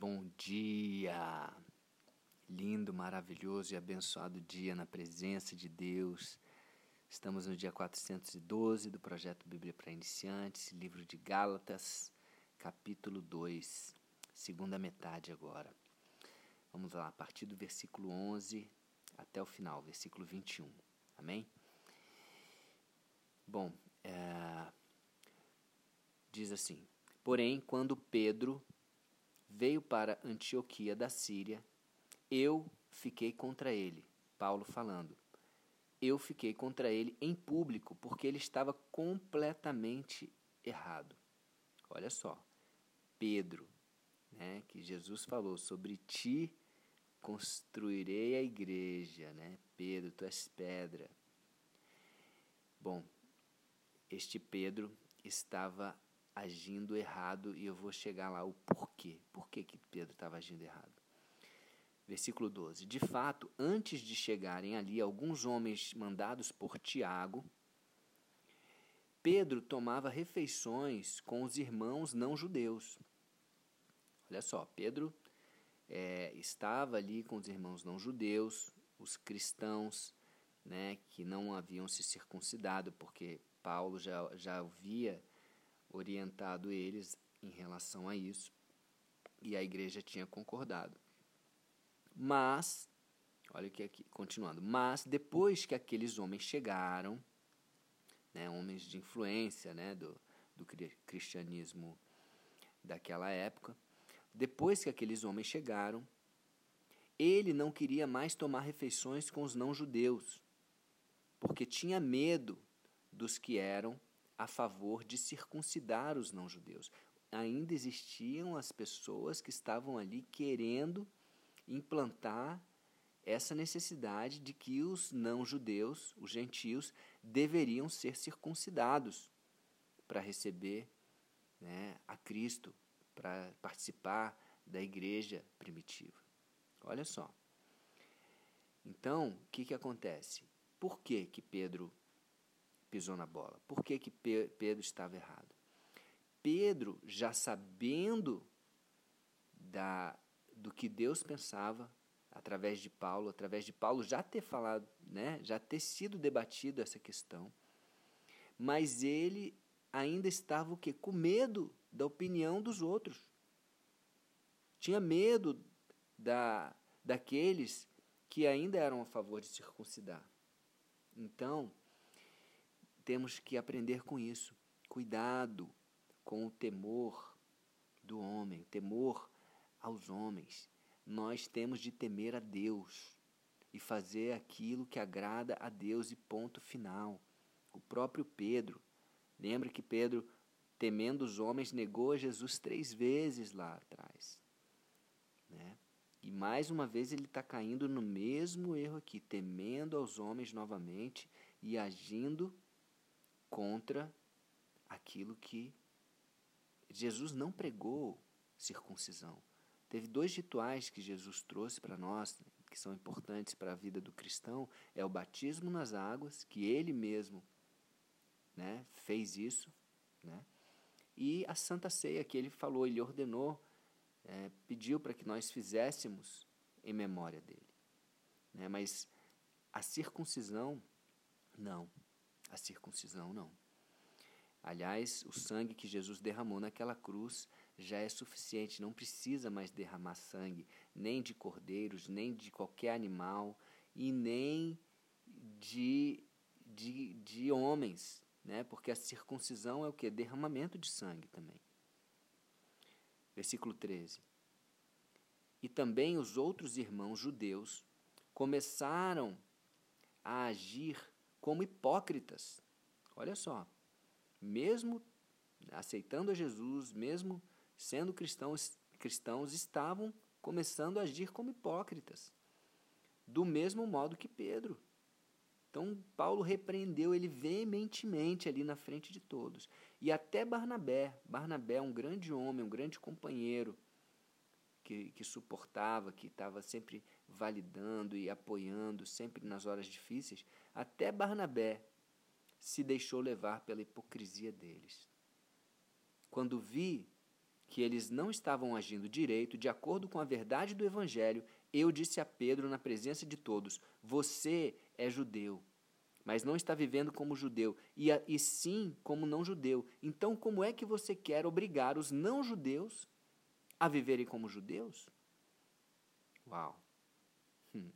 Bom dia! Lindo, maravilhoso e abençoado dia na presença de Deus. Estamos no dia 412 do projeto Bíblia para Iniciantes, livro de Gálatas, capítulo 2, segunda metade agora. Vamos lá, a partir do versículo 11 até o final, versículo 21. Amém? Bom, é... diz assim: Porém, quando Pedro veio para Antioquia da Síria, eu fiquei contra ele. Paulo falando. Eu fiquei contra ele em público, porque ele estava completamente errado. Olha só, Pedro, né, que Jesus falou sobre ti construirei a igreja, né? Pedro, tu és pedra. Bom, este Pedro estava agindo errado e eu vou chegar lá o porquê. Por que, que Pedro estava agindo errado? Versículo 12: De fato, antes de chegarem ali alguns homens mandados por Tiago, Pedro tomava refeições com os irmãos não judeus. Olha só, Pedro é, estava ali com os irmãos não judeus, os cristãos, né, que não haviam se circuncidado, porque Paulo já, já havia orientado eles em relação a isso e a igreja tinha concordado. Mas, olha que aqui, continuando, mas depois que aqueles homens chegaram, né, homens de influência né, do, do cristianismo daquela época, depois que aqueles homens chegaram, ele não queria mais tomar refeições com os não-judeus, porque tinha medo dos que eram a favor de circuncidar os não-judeus. Ainda existiam as pessoas que estavam ali querendo implantar essa necessidade de que os não-judeus, os gentios, deveriam ser circuncidados para receber né, a Cristo, para participar da igreja primitiva. Olha só. Então, o que, que acontece? Por que, que Pedro pisou na bola. Por que, que Pedro estava errado? Pedro, já sabendo da, do que Deus pensava através de Paulo, através de Paulo já ter falado, né, já ter sido debatido essa questão, mas ele ainda estava o quê? Com medo da opinião dos outros. Tinha medo da, daqueles que ainda eram a favor de circuncidar. Então, temos que aprender com isso. Cuidado com o temor do homem, temor aos homens. Nós temos de temer a Deus e fazer aquilo que agrada a Deus e ponto final. O próprio Pedro, lembra que Pedro, temendo os homens, negou Jesus três vezes lá atrás. Né? E mais uma vez ele está caindo no mesmo erro aqui, temendo aos homens novamente e agindo contra aquilo que Jesus não pregou circuncisão. Teve dois rituais que Jesus trouxe para nós, que são importantes para a vida do cristão, é o batismo nas águas, que ele mesmo né, fez isso, né, e a Santa Ceia, que ele falou, ele ordenou, é, pediu para que nós fizéssemos em memória dele. Né, mas a circuncisão, não. A circuncisão não. Aliás, o sangue que Jesus derramou naquela cruz já é suficiente, não precisa mais derramar sangue, nem de cordeiros, nem de qualquer animal e nem de, de, de homens, né? porque a circuncisão é o que? Derramamento de sangue também. Versículo 13. E também os outros irmãos judeus começaram a agir como hipócritas. Olha só, mesmo aceitando a Jesus, mesmo sendo cristãos, cristãos estavam começando a agir como hipócritas, do mesmo modo que Pedro. Então, Paulo repreendeu ele veementemente ali na frente de todos. E até Barnabé. Barnabé um grande homem, um grande companheiro, que, que suportava, que estava sempre validando e apoiando, sempre nas horas difíceis, até Barnabé se deixou levar pela hipocrisia deles. Quando vi que eles não estavam agindo direito, de acordo com a verdade do Evangelho, eu disse a Pedro na presença de todos: Você é judeu, mas não está vivendo como judeu, e, e sim como não judeu. Então, como é que você quer obrigar os não judeus a viverem como judeus? Uau! Hum.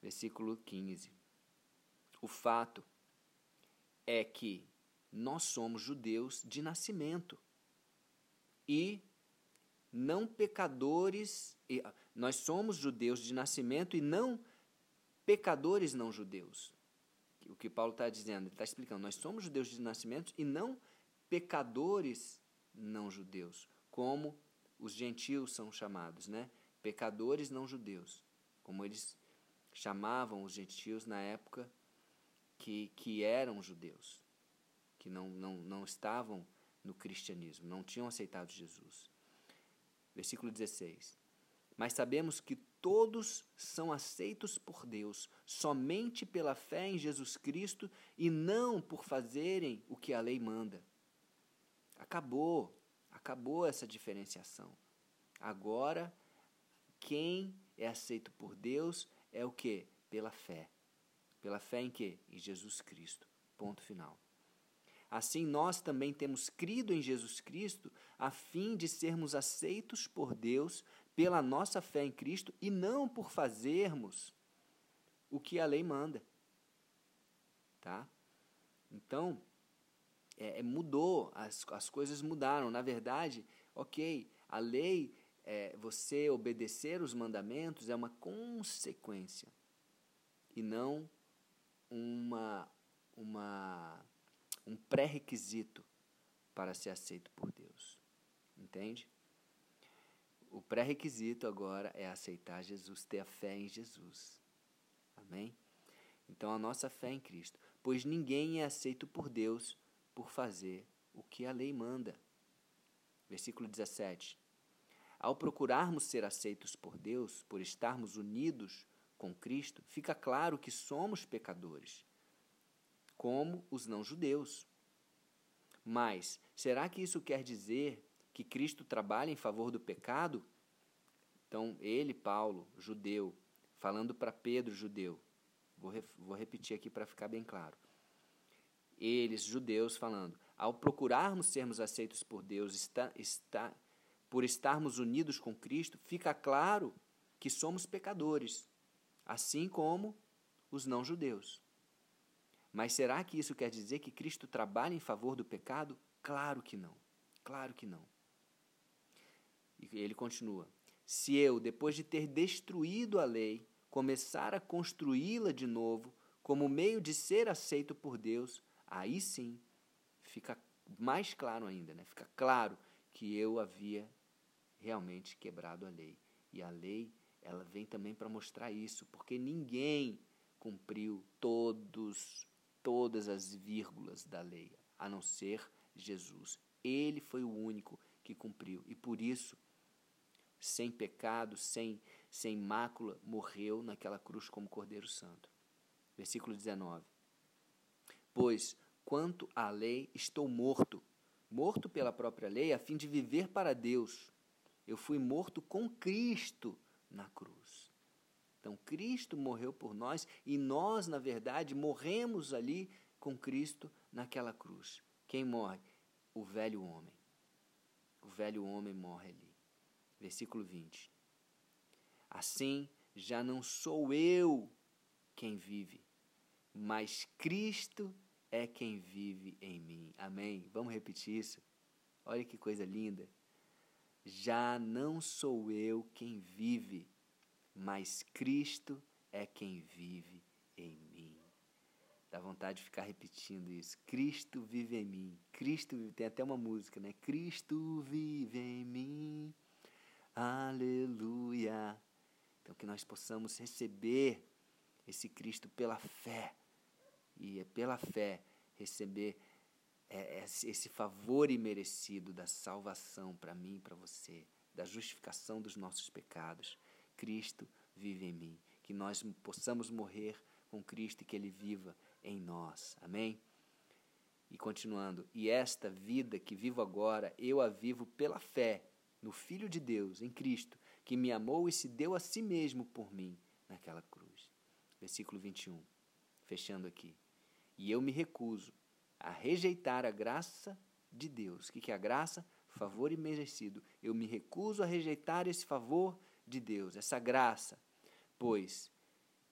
Versículo 15. O fato é que nós somos judeus de nascimento e não pecadores. Ah, nós somos judeus de nascimento e não pecadores não judeus. O que Paulo está dizendo, ele está explicando. Nós somos judeus de nascimento e não pecadores não judeus, como os gentios são chamados, né? Pecadores não judeus, como eles chamavam os gentios na época que, que eram judeus, que não, não, não estavam no cristianismo, não tinham aceitado Jesus. Versículo 16. Mas sabemos que todos são aceitos por Deus somente pela fé em Jesus Cristo e não por fazerem o que a lei manda. Acabou, acabou essa diferenciação. Agora, quem é aceito por Deus é o que? Pela fé. Pela fé em quê? Em Jesus Cristo. Ponto final. Assim, nós também temos crido em Jesus Cristo a fim de sermos aceitos por Deus pela nossa fé em Cristo e não por fazermos o que a lei manda. Tá? Então, é, é, mudou, as, as coisas mudaram. Na verdade, ok, a lei, é, você obedecer os mandamentos é uma consequência e não uma, uma, um pré-requisito para ser aceito por Deus. Entende? O pré-requisito agora é aceitar Jesus, ter a fé em Jesus. Amém? Então a nossa fé em Cristo. Pois ninguém é aceito por Deus por fazer o que a lei manda. Versículo 17. Ao procurarmos ser aceitos por Deus, por estarmos unidos com Cristo, fica claro que somos pecadores, como os não-judeus. Mas será que isso quer dizer que Cristo trabalha em favor do pecado? Então, ele, Paulo, judeu, falando para Pedro, judeu, vou, vou repetir aqui para ficar bem claro. Eles, judeus, falando, ao procurarmos sermos aceitos por Deus, está, está, por estarmos unidos com Cristo, fica claro que somos pecadores, assim como os não-judeus. Mas será que isso quer dizer que Cristo trabalha em favor do pecado? Claro que não. Claro que não. E ele continua: Se eu, depois de ter destruído a lei, começar a construí-la de novo, como meio de ser aceito por Deus, aí sim fica mais claro ainda, né? fica claro que eu havia realmente quebrado a lei. E a lei, ela vem também para mostrar isso, porque ninguém cumpriu todos todas as vírgulas da lei, a não ser Jesus. Ele foi o único que cumpriu e por isso sem pecado, sem, sem mácula, morreu naquela cruz como Cordeiro Santo. Versículo 19. Pois, quanto à lei, estou morto, morto pela própria lei, a fim de viver para Deus. Eu fui morto com Cristo na cruz. Então, Cristo morreu por nós e nós, na verdade, morremos ali com Cristo naquela cruz. Quem morre? O velho homem. O velho homem morre ali. Versículo 20. Assim, já não sou eu quem vive, mas Cristo é quem vive em mim. Amém? Vamos repetir isso? Olha que coisa linda. Já não sou eu quem vive, mas Cristo é quem vive em mim. Dá vontade de ficar repetindo isso. Cristo vive em mim. Cristo vive. Tem até uma música, né? Cristo vive em mim. Aleluia. Então, que nós possamos receber esse Cristo pela fé. E é pela fé receber é, esse favor imerecido da salvação para mim e para você, da justificação dos nossos pecados. Cristo vive em mim. Que nós possamos morrer com Cristo e que Ele viva em nós. Amém? E continuando, e esta vida que vivo agora, eu a vivo pela fé no Filho de Deus, em Cristo, que me amou e se deu a si mesmo por mim naquela cruz. Versículo 21, fechando aqui. E eu me recuso a rejeitar a graça de Deus. O que é a graça? Favor imerecido. Eu me recuso a rejeitar esse favor de Deus, essa graça. Pois,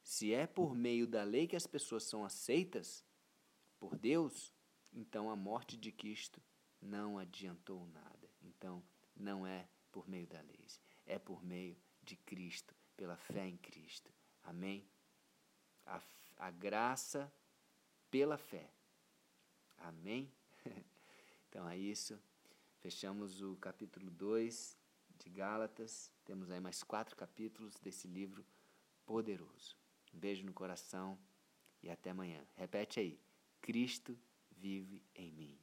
se é por meio da lei que as pessoas são aceitas por Deus, então a morte de Cristo não adiantou nada. Então, não é por meio da lei, é por meio de Cristo, pela fé em Cristo. Amém? A, a graça pela fé. Amém? então é isso. Fechamos o capítulo 2 de Gálatas. Temos aí mais quatro capítulos desse livro poderoso. Um beijo no coração e até amanhã. Repete aí. Cristo vive em mim.